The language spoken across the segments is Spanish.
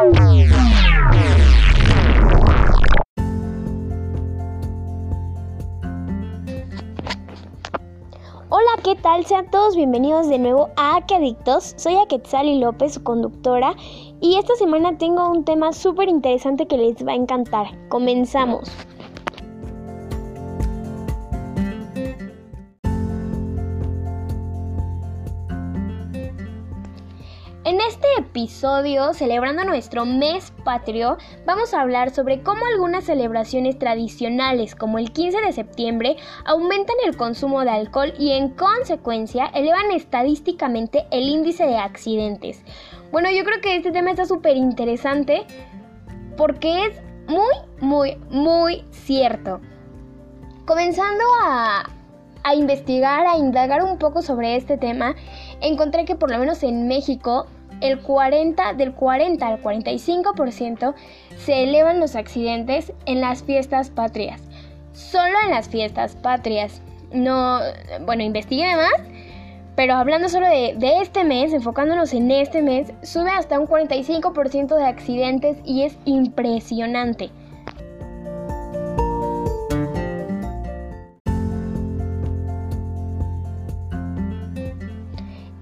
Hola, ¿qué tal? Sean todos bienvenidos de nuevo a Que Adictos. Soy Aquetzali López, su conductora, y esta semana tengo un tema súper interesante que les va a encantar. Comenzamos. En este episodio, celebrando nuestro mes patrio, vamos a hablar sobre cómo algunas celebraciones tradicionales, como el 15 de septiembre, aumentan el consumo de alcohol y en consecuencia elevan estadísticamente el índice de accidentes. Bueno, yo creo que este tema está súper interesante porque es muy, muy, muy cierto. Comenzando a, a investigar, a indagar un poco sobre este tema, encontré que por lo menos en México el 40, del 40 al 45% se elevan los accidentes en las fiestas patrias. Solo en las fiestas patrias. No, bueno, investigué más, pero hablando solo de, de este mes, enfocándonos en este mes, sube hasta un 45% de accidentes y es impresionante.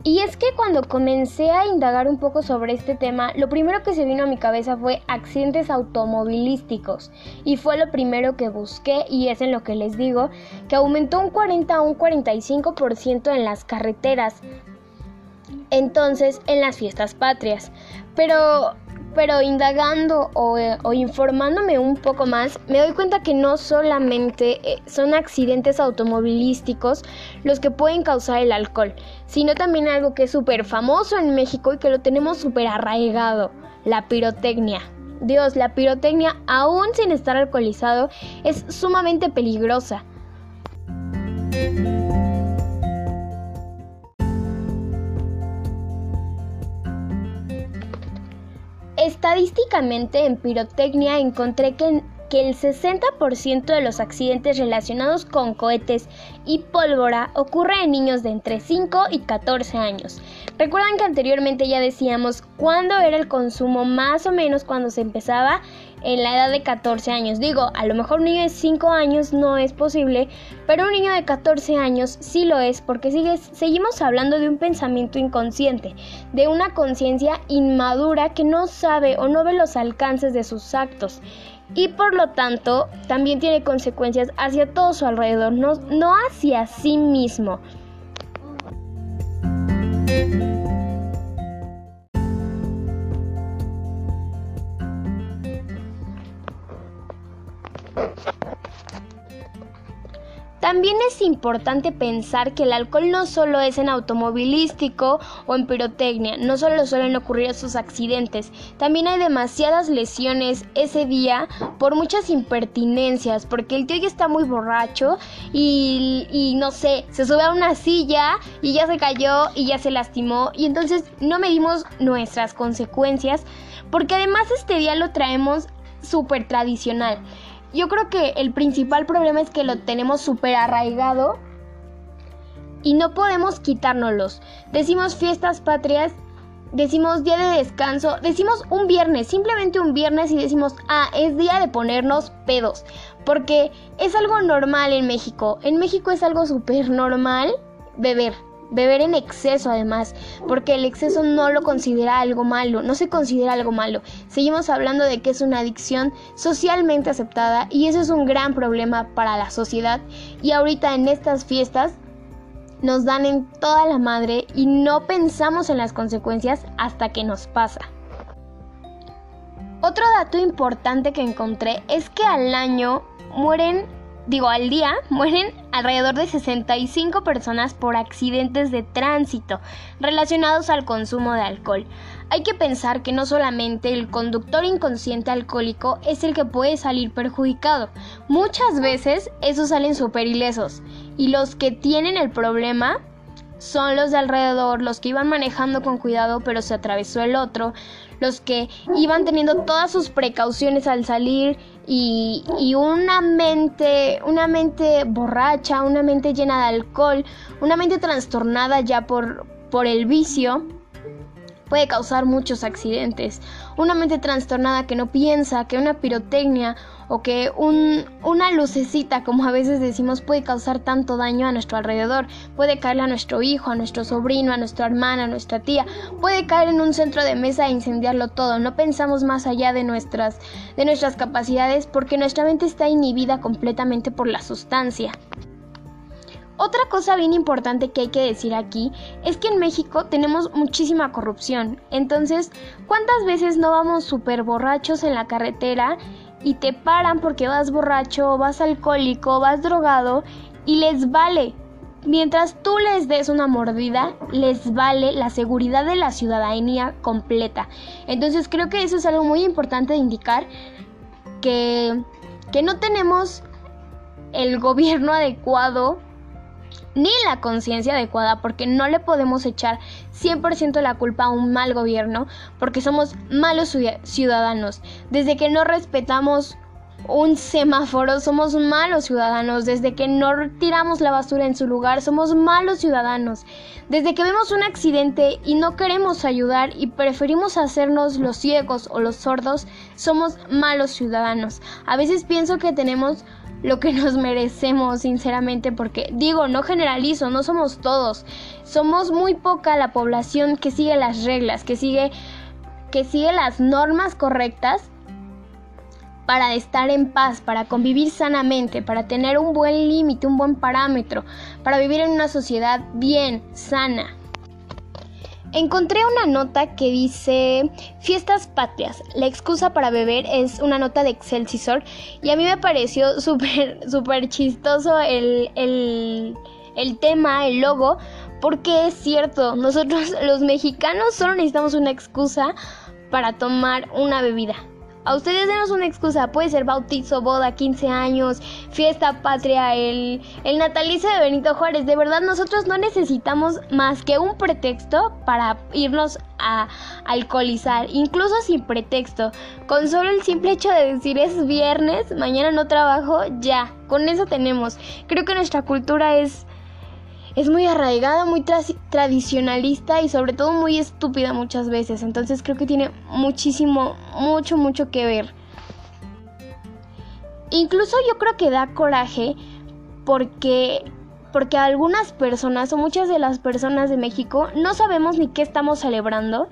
Y es que cuando comencé a indagar un poco sobre este tema, lo primero que se vino a mi cabeza fue accidentes automovilísticos. Y fue lo primero que busqué y es en lo que les digo, que aumentó un 40 a un 45% en las carreteras. Entonces, en las fiestas patrias. Pero pero indagando o, informándome un poco más, me doy cuenta que no solamente eh, son accidentes automovilísticos los que pueden causar el alcohol, sino también algo que es súper famoso en México y que lo tenemos súper arraigado, la pirotecnia. Dios, la pirotecnia, aún sin estar alcoholizado, es sumamente peligrosa. Estadísticamente en pirotecnia encontré que, el 60% de los accidentes relacionados con cohetes y pólvora ocurre en niños de entre 5 y 14 años. Recuerdan que anteriormente ya decíamos cuándo era el consumo más o menos cuando se empezaba en la edad de 14 años. Digo, a lo mejor un niño de 5 años no es posible, pero un niño de 14 años sí lo es porque seguimos hablando de un pensamiento inconsciente, de una conciencia inmadura que no sabe o no ve los alcances de sus actos y por lo tanto también tiene consecuencias hacia todo su alrededor, no, no hacia sí mismo. También es importante pensar que el alcohol no solo es en automovilístico o en pirotecnia, no solo suelen ocurrir esos accidentes, también hay demasiadas lesiones ese día por muchas impertinencias, porque el tío ya está muy borracho y, no sé, se sube a una silla y ya se cayó y ya se lastimó y entonces no medimos nuestras consecuencias, porque además este día lo traemos súper tradicional yo creo que el principal problema es que lo tenemos súper arraigado y no podemos quitárnoslos. Decimos fiestas patrias, decimos día de descanso, decimos un viernes, simplemente un viernes y decimos, ah, es día de ponernos pedos. Porque es algo normal en México. En México es algo súper normal beber. Beber en exceso además, porque el exceso no lo considera algo malo, no se considera algo malo. Seguimos hablando de que es una adicción socialmente aceptada y eso es un gran problema para la sociedad. Y ahorita en estas fiestas nos dan en toda la madre y no pensamos en las consecuencias hasta que nos pasa. Otro dato importante que encontré es que al año mueren digo, al día mueren alrededor de 65 personas por accidentes de tránsito relacionados al consumo de alcohol. Hay que pensar que no solamente el conductor inconsciente alcohólico es el que puede salir perjudicado, muchas veces esos salen super ilesos y los que tienen el problema son los de alrededor, los que iban manejando con cuidado pero se atravesó el otro, los que iban teniendo todas sus precauciones al salir y, una mente, una mente borracha, una mente llena de alcohol, una mente trastornada ya por, por el vicio, puede causar muchos accidentes. Una mente trastornada que no piensa que una pirotecnia o que una lucecita, como a veces decimos, puede causar tanto daño a nuestro alrededor. Puede caerle a nuestro hijo, a nuestro sobrino, a nuestra hermana, a nuestra tía. Puede caer en un centro de mesa e incendiarlo todo. No pensamos más allá de nuestras, de nuestras capacidades porque nuestra mente está inhibida completamente por la sustancia. Otra cosa bien importante que hay que decir aquí es que en México tenemos muchísima corrupción. Entonces, ¿cuántas veces no vamos súper borrachos en la carretera y te paran porque vas borracho, vas alcohólico, vas drogado y les vale? Mientras tú les des una mordida, les vale la seguridad de la ciudadanía completa. Entonces creo que eso es algo muy importante de indicar que, que no tenemos el gobierno adecuado ni la conciencia adecuada porque no le podemos echar 100% la culpa a un mal gobierno porque somos malos ciudadanos. Desde que no respetamos un semáforo, somos malos ciudadanos. Desde que no tiramos la basura en su lugar, somos malos ciudadanos. Desde que vemos un accidente y no queremos ayudar y preferimos hacernos los ciegos o los sordos, somos malos ciudadanos. A veces pienso que tenemos lo que nos merecemos, sinceramente, porque digo, no generalizo, no somos todos. Somos muy poca la población que sigue las reglas, que sigue que sigue las normas correctas para estar en paz, para convivir sanamente, para tener un buen límite, un buen parámetro, para vivir en una sociedad bien, sana. Encontré una nota que dice Fiestas Patrias. La excusa para beber es una nota de Excelsior y a mí me pareció súper, súper chistoso el, el, el tema, el logo, porque es cierto, nosotros los mexicanos solo necesitamos una excusa para tomar una bebida. A ustedes denos una excusa, puede ser bautizo, boda, 15 años, fiesta patria, el, el natalicio de Benito Juárez. De verdad, nosotros no necesitamos más que un pretexto para irnos a alcoholizar, incluso sin pretexto. Con solo el simple hecho de decir es viernes, mañana no trabajo, ya, con eso tenemos. Creo que nuestra cultura es es muy arraigada, muy tradicionalista y sobre todo muy estúpida muchas veces. Entonces creo que tiene muchísimo, mucho, mucho que ver. Incluso yo creo que da coraje porque porque algunas personas o muchas de las personas de México no sabemos ni qué estamos celebrando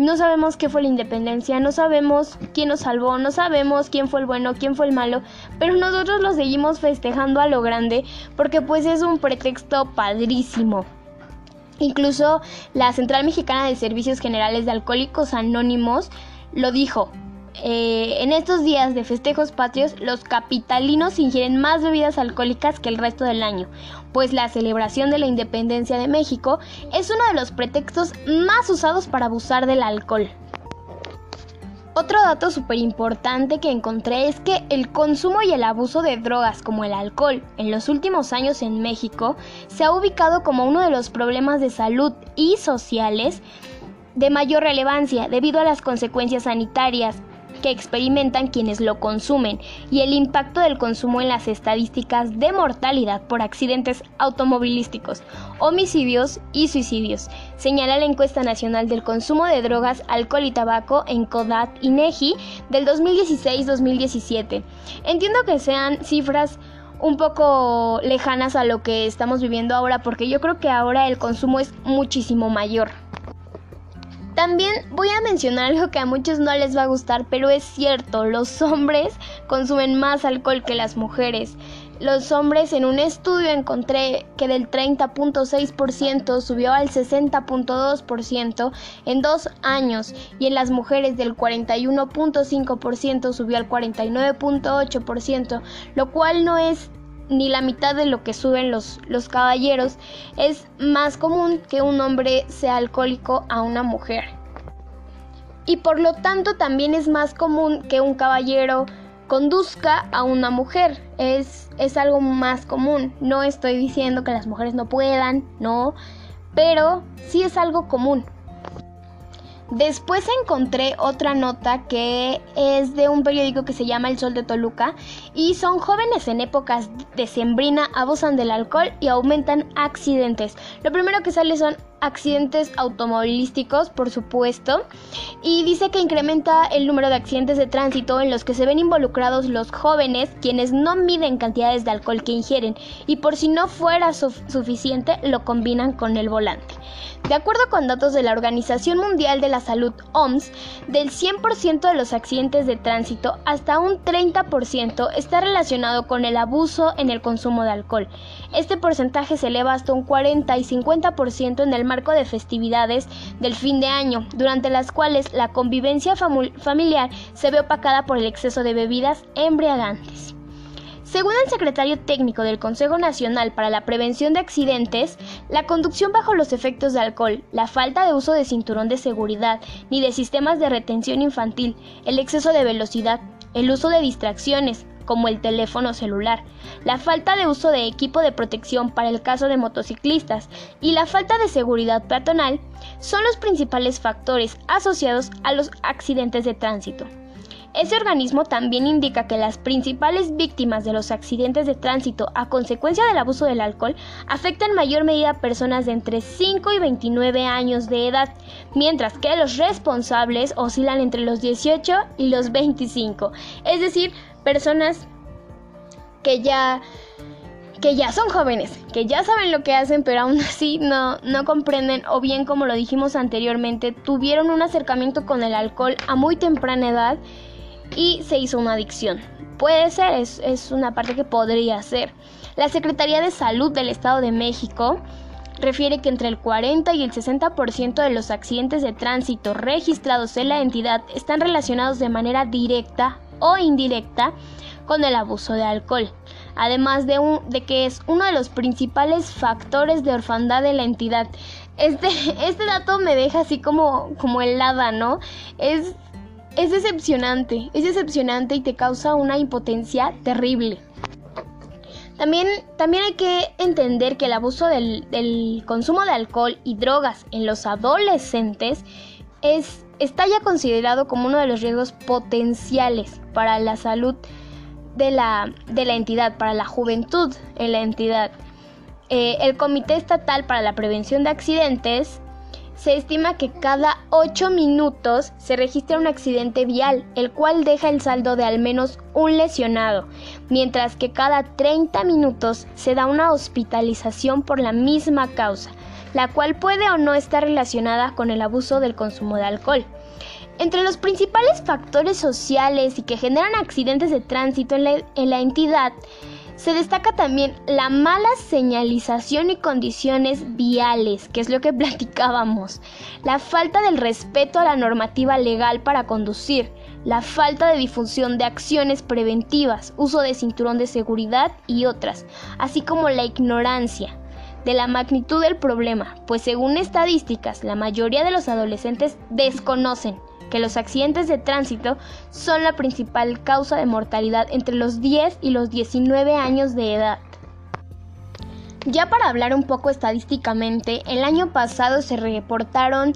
no sabemos qué fue la independencia, no sabemos quién nos salvó, no sabemos quién fue el bueno, quién fue el malo, pero nosotros lo seguimos festejando a lo grande porque pues es un pretexto padrísimo. Incluso la Central Mexicana de Servicios Generales de Alcohólicos Anónimos lo dijo, eh, en estos días de festejos patrios, los capitalinos ingieren más bebidas alcohólicas que el resto del año, pues la celebración de la independencia de México es uno de los pretextos más usados para abusar del alcohol. Otro dato súper importante que encontré es que el consumo y el abuso de drogas como el alcohol en los últimos años en México se ha ubicado como uno de los problemas de salud y sociales de mayor relevancia debido a las consecuencias sanitarias, que experimentan quienes lo consumen y el impacto del consumo en las estadísticas de mortalidad por accidentes automovilísticos, homicidios y suicidios, señala la encuesta nacional del consumo de drogas, alcohol y tabaco en CODAT y NEGI del 2016-2017. Entiendo que sean cifras un poco lejanas a lo que estamos viviendo ahora porque yo creo que ahora el consumo es muchísimo mayor. También voy a mencionar algo que a muchos no les va a gustar, pero es cierto, los hombres consumen más alcohol que las mujeres. Los hombres en un estudio encontré que del 30.6% subió al 60.2% en dos años y en las mujeres del 41.5% subió al 49.8%, lo cual no es ni la mitad de lo que suben los, los caballeros, es más común que un hombre sea alcohólico a una mujer. Y por lo tanto también es más común que un caballero conduzca a una mujer. Es, es algo más común. No estoy diciendo que las mujeres no puedan, no, pero sí es algo común. Después encontré otra nota que es de un periódico que se llama El Sol de Toluca y son jóvenes en épocas de sembrina, abusan del alcohol y aumentan accidentes. Lo primero que sale son accidentes automovilísticos, por supuesto, y dice que incrementa el número de accidentes de tránsito en los que se ven involucrados los jóvenes, quienes no miden cantidades de alcohol que ingieren y por si no fuera suficiente lo combinan con el volante. De acuerdo con datos de la Organización Mundial de la Salud OMS, del 100% de los accidentes de tránsito, hasta un 30% está relacionado con el abuso en el consumo de alcohol. Este porcentaje se eleva hasta un 40 y 50% en el marco de festividades del fin de año, durante las cuales la convivencia familiar se ve opacada por el exceso de bebidas embriagantes. Según el secretario técnico del Consejo Nacional para la Prevención de Accidentes, la conducción bajo los efectos de alcohol, la falta de uso de cinturón de seguridad ni de sistemas de retención infantil, el exceso de velocidad, el uso de distracciones, como el teléfono celular, la falta de uso de equipo de protección para el caso de motociclistas y la falta de seguridad peatonal son los principales factores asociados a los accidentes de tránsito. Ese organismo también indica que las principales víctimas de los accidentes de tránsito a consecuencia del abuso del alcohol afectan en mayor medida a personas de entre 5 y 29 años de edad, mientras que los responsables oscilan entre los 18 y los 25, es decir, personas que ya que ya son jóvenes, que ya saben lo que hacen, pero aún así no, no comprenden o bien como lo dijimos anteriormente, tuvieron un acercamiento con el alcohol a muy temprana edad y se hizo una adicción. Puede ser, es, es una parte que podría ser. La Secretaría de Salud del Estado de México refiere que entre el 40 y el 60% de los accidentes de tránsito registrados en la entidad están relacionados de manera directa o indirecta con el abuso de alcohol, además de, un, de que es uno de los principales factores de orfandad de la entidad. Este, este dato me deja así como, como helada, ¿no? Es es decepcionante, es decepcionante y te causa una impotencia terrible. También, también hay que entender que el abuso del, del, consumo de alcohol y drogas en los adolescentes es, está ya considerado como uno de los riesgos potenciales para la salud de la, de la entidad, para la juventud en la entidad. Eh, el Comité Estatal para la Prevención de Accidentes se estima que cada 8 minutos se registra un accidente vial, el cual deja el saldo de al menos un lesionado, mientras que cada 30 minutos se da una hospitalización por la misma causa, la cual puede o no estar relacionada con el abuso del consumo de alcohol. Entre los principales factores sociales y que generan accidentes de tránsito en la, en la entidad, se destaca también la mala señalización y condiciones viales, que es lo que platicábamos, la falta del respeto a la normativa legal para conducir, la falta de difusión de acciones preventivas, uso de cinturón de seguridad y otras, así como la ignorancia de la magnitud del problema, pues según estadísticas, la mayoría de los adolescentes desconocen que los accidentes de tránsito son la principal causa de mortalidad entre los 10 y los 19 años de edad. Ya para hablar un poco estadísticamente, el año pasado se reportaron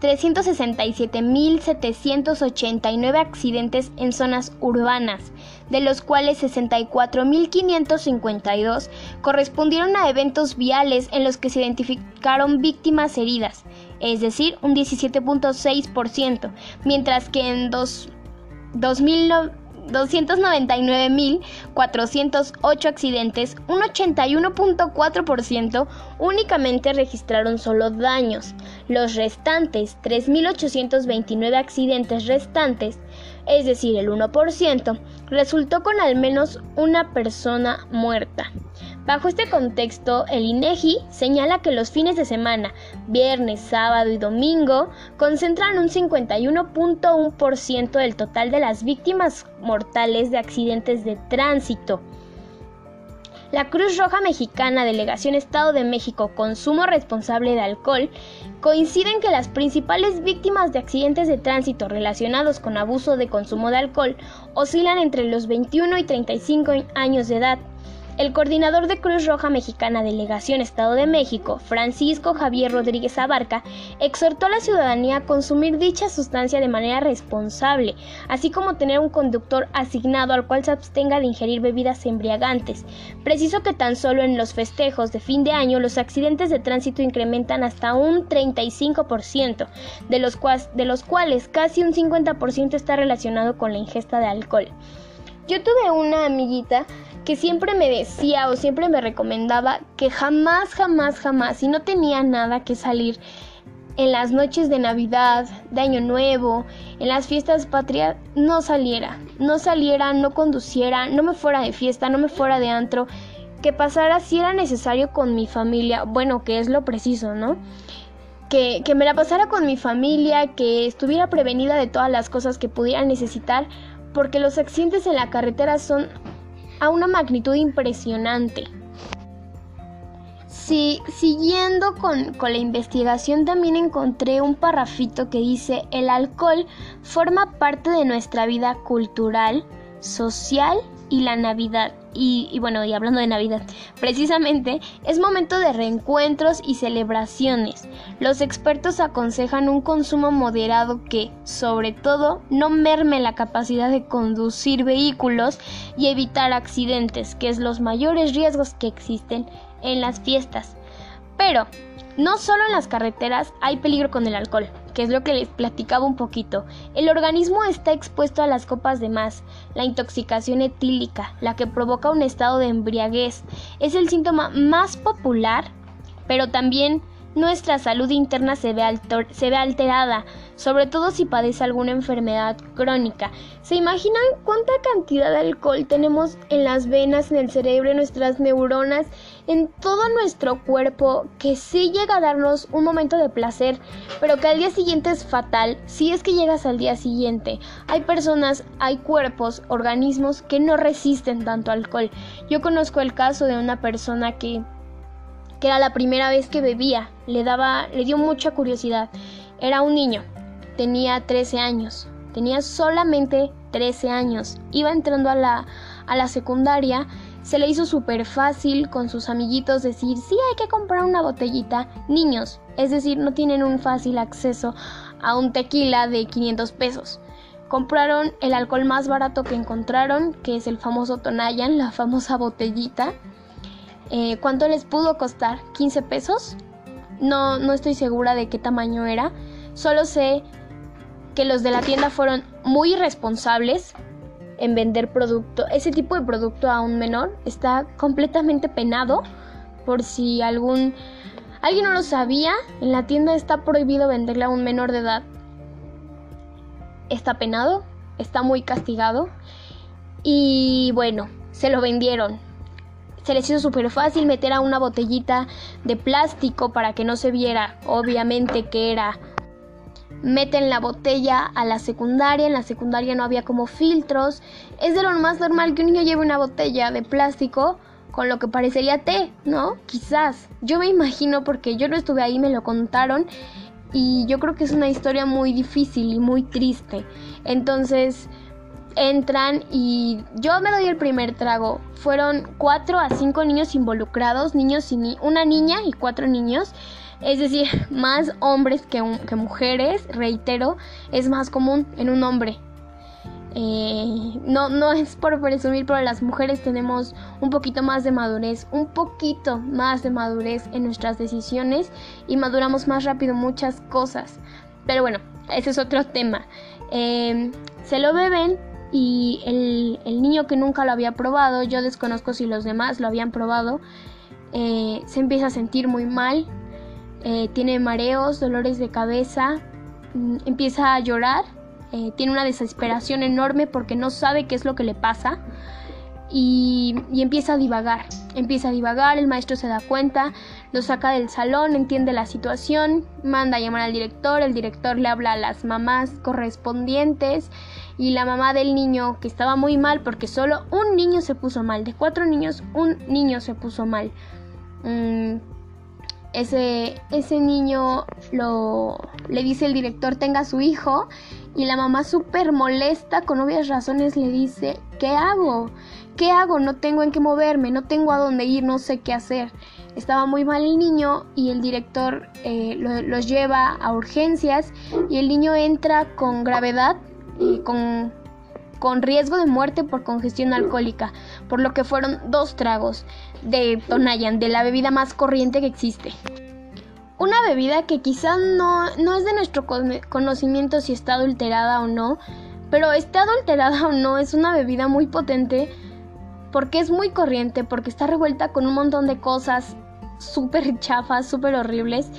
367.789 accidentes en zonas urbanas, de los cuales 64.552 correspondieron a eventos viales en los que se identificaron víctimas heridas, es decir, un 17.6%, mientras que en dos, 299.408 accidentes, un 81.4% únicamente registraron solo daños. Los restantes, 3.829 accidentes restantes, es decir, el 1%, resultó con al menos una persona muerta. Bajo este contexto, el INEGI señala que los fines de semana, viernes, sábado y domingo, concentran un 51.1% del total de las víctimas mortales de accidentes de tránsito. La Cruz Roja Mexicana, Delegación Estado de México, Consumo Responsable de Alcohol, coincide en que las principales víctimas de accidentes de tránsito relacionados con abuso de consumo de alcohol oscilan entre los 21 y 35 años de edad El coordinador de Cruz Roja Mexicana Delegación Estado de México, Francisco Javier Rodríguez Abarca, exhortó a la ciudadanía a consumir dicha sustancia de manera responsable, así como tener un conductor asignado al cual se abstenga de ingerir bebidas embriagantes. Preciso que tan solo en los festejos de fin de año los accidentes de tránsito incrementan hasta un 35%, de los, de los cuales casi un 50% está relacionado con la ingesta de alcohol. Yo tuve una amiguita que siempre me decía o siempre me recomendaba que jamás, jamás, jamás, si no tenía nada que salir en las noches de Navidad, de Año Nuevo, en las fiestas patrias, no saliera, no saliera, no conduciera, no me fuera de fiesta, no me fuera de antro, que pasara si era necesario con mi familia, bueno, que es lo preciso, ¿no? Que, que me la pasara con mi familia, que estuviera prevenida de todas las cosas que pudiera necesitar, porque los accidentes en la carretera son a una magnitud impresionante. Sí, siguiendo con, con, la investigación también encontré un parrafito que dice el alcohol forma parte de nuestra vida cultural, social y la Navidad. Y, bueno, y hablando de Navidad, precisamente es momento de reencuentros y celebraciones. Los expertos aconsejan un consumo moderado que, sobre todo, no merme la capacidad de conducir vehículos y evitar accidentes, que es los mayores riesgos que existen en las fiestas. Pero, no solo en las carreteras hay peligro con el alcohol, que es lo que les platicaba un poquito. El organismo está expuesto a las copas de más, la intoxicación etílica, la que provoca un estado de embriaguez. Es el síntoma más popular, pero también nuestra salud interna se ve, se ve, alterada, sobre todo si padece alguna enfermedad crónica. ¿Se imaginan cuánta cantidad de alcohol tenemos en las venas, en el cerebro, en nuestras neuronas, en todo nuestro cuerpo, que sí llega a darnos un momento de placer, pero que al día siguiente es fatal si es que llegas al día siguiente? Hay personas, hay cuerpos, organismos que no resisten tanto alcohol. Yo conozco el caso de una persona que que era la primera vez que bebía. Le daba, le dio mucha curiosidad. Era un niño, tenía 13 años, tenía solamente 13 años. Iba entrando a la, a la secundaria, se le hizo súper fácil con sus amiguitos decir, sí, hay que comprar una botellita. Niños, es decir, no tienen un fácil acceso a un tequila de 500 pesos. Compraron el alcohol más barato que encontraron, que es el famoso Tonayan, la famosa botellita eh, ¿Cuánto les pudo costar? ¿15 pesos? No, no estoy segura de qué tamaño era. Solo sé que los de la tienda fueron muy irresponsables en vender producto. Ese tipo de producto a un menor está completamente penado. Por si algún alguien no lo sabía, en la tienda está prohibido venderle a un menor de edad. Está penado, está muy castigado. Y bueno, se lo vendieron se les hizo súper fácil meter a una botellita de plástico para que no se viera obviamente que era meten la botella a la secundaria, en la secundaria no había como filtros, es de lo más normal que un niño lleve una botella de plástico con lo que parecería té, ¿no? Quizás, yo me imagino porque yo no estuve ahí, me lo contaron y yo creo que es una historia muy difícil y muy triste. Entonces, entran y yo me doy el primer trago. Fueron cuatro a cinco niños involucrados, niños y una niña y cuatro niños. Es decir, más hombres que, mujeres, reitero, es más común en un hombre. Eh, no, no es por presumir, pero las mujeres tenemos un poquito más de madurez, un poquito más de madurez en nuestras decisiones y maduramos más rápido muchas cosas. Pero bueno, ese es otro tema. Eh, se lo beben y el, niño que nunca lo había probado, yo desconozco si los demás lo habían probado, eh, se empieza a sentir muy mal, eh, tiene mareos, dolores de cabeza, mm, empieza a llorar, eh, tiene una desesperación enorme porque no sabe qué es lo que le pasa y, empieza a divagar, empieza a divagar, el maestro se da cuenta, lo saca del salón, entiende la situación, manda a llamar al director, el director le habla a las mamás correspondientes y la mamá del niño que estaba muy mal porque solo un niño se puso mal, de cuatro niños un niño se puso mal. Mm, ese, ese niño lo, le dice el director tenga a su hijo y la mamá súper molesta con obvias razones le dice ¿qué hago? ¿qué hago? No tengo en qué moverme, no tengo a dónde ir, no sé qué hacer. Estaba muy mal el niño y el director eh, los lleva a urgencias y el niño entra con gravedad, y con, con riesgo de muerte por congestión alcohólica, por lo que fueron dos tragos de Tonayan, de la bebida más corriente que existe. Una bebida que quizás no, no es de nuestro conocimiento si está adulterada o no, pero está adulterada o no, es una bebida muy potente porque es muy corriente, porque está revuelta con un montón de cosas súper chafas, súper horribles.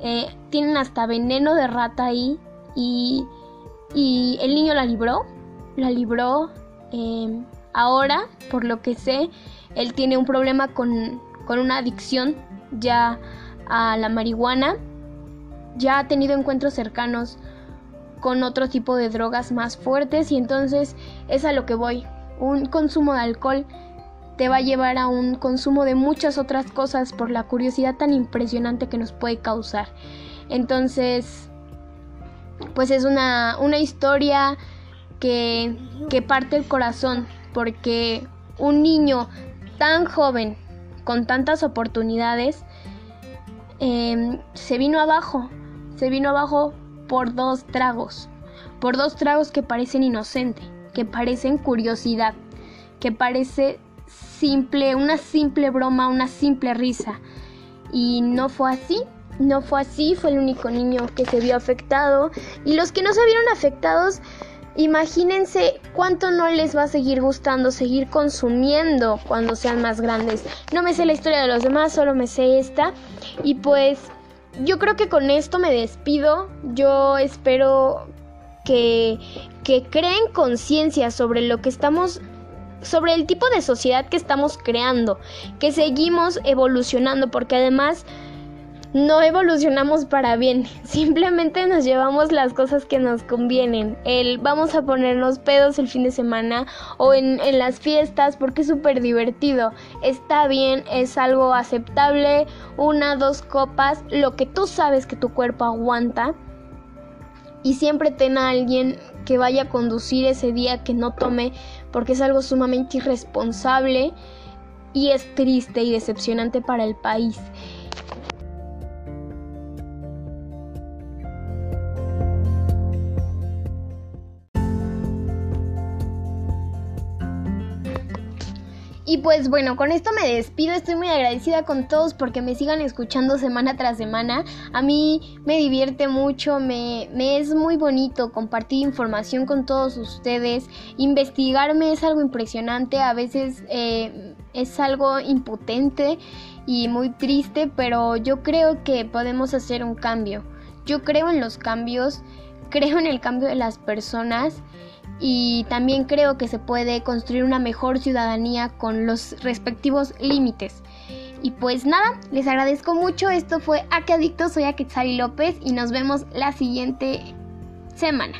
Eh, tienen hasta veneno de rata ahí y, y el niño la libró, la libró. Em, ahora, por lo que sé, él tiene un problema con, con una adicción ya a la marihuana, ya ha tenido encuentros cercanos con otro tipo de drogas más fuertes y entonces es a lo que voy. Un consumo de alcohol te va a llevar a un consumo de muchas otras cosas por la curiosidad tan impresionante que nos puede causar. Entonces, pues es una, una historia que, parte el corazón porque un niño tan joven, con tantas oportunidades, Em, se vino abajo, se vino abajo por dos tragos, por dos tragos que parecen inocente, que parecen curiosidad, que parece simple, una simple broma, una simple risa. Y no fue así, no fue así, fue el único niño que se vio afectado y los que no se vieron afectados Imagínense cuánto no les va a seguir gustando seguir consumiendo cuando sean más grandes. No me sé la historia de los demás, solo me sé esta. Y pues yo creo que con esto me despido. Yo espero que, que creen conciencia sobre lo que estamos sobre el tipo de sociedad que estamos creando, que seguimos evolucionando, porque además no evolucionamos para bien, simplemente nos llevamos las cosas que nos convienen. El vamos a ponernos pedos el fin de semana o en, en las fiestas porque es súper divertido. Está bien, es algo aceptable, una, dos copas, lo que tú sabes que tu cuerpo aguanta. Y siempre ten a alguien que vaya a conducir ese día que no tome porque es algo sumamente irresponsable y es triste y decepcionante para el país. Y pues bueno, con esto me despido. Estoy muy agradecida con todos porque me sigan escuchando semana tras semana. A mí me divierte mucho, me, es muy bonito compartir información con todos ustedes. Investigarme es algo impresionante, a veces eh, es algo impotente y muy triste, pero yo creo que podemos hacer un cambio. Yo creo en los cambios, creo en el cambio de las personas y también creo que se puede construir una mejor ciudadanía con los respectivos límites. Y pues nada, les agradezco mucho. Esto fue A que Adicto, soy Aquetzali López y nos vemos la siguiente semana.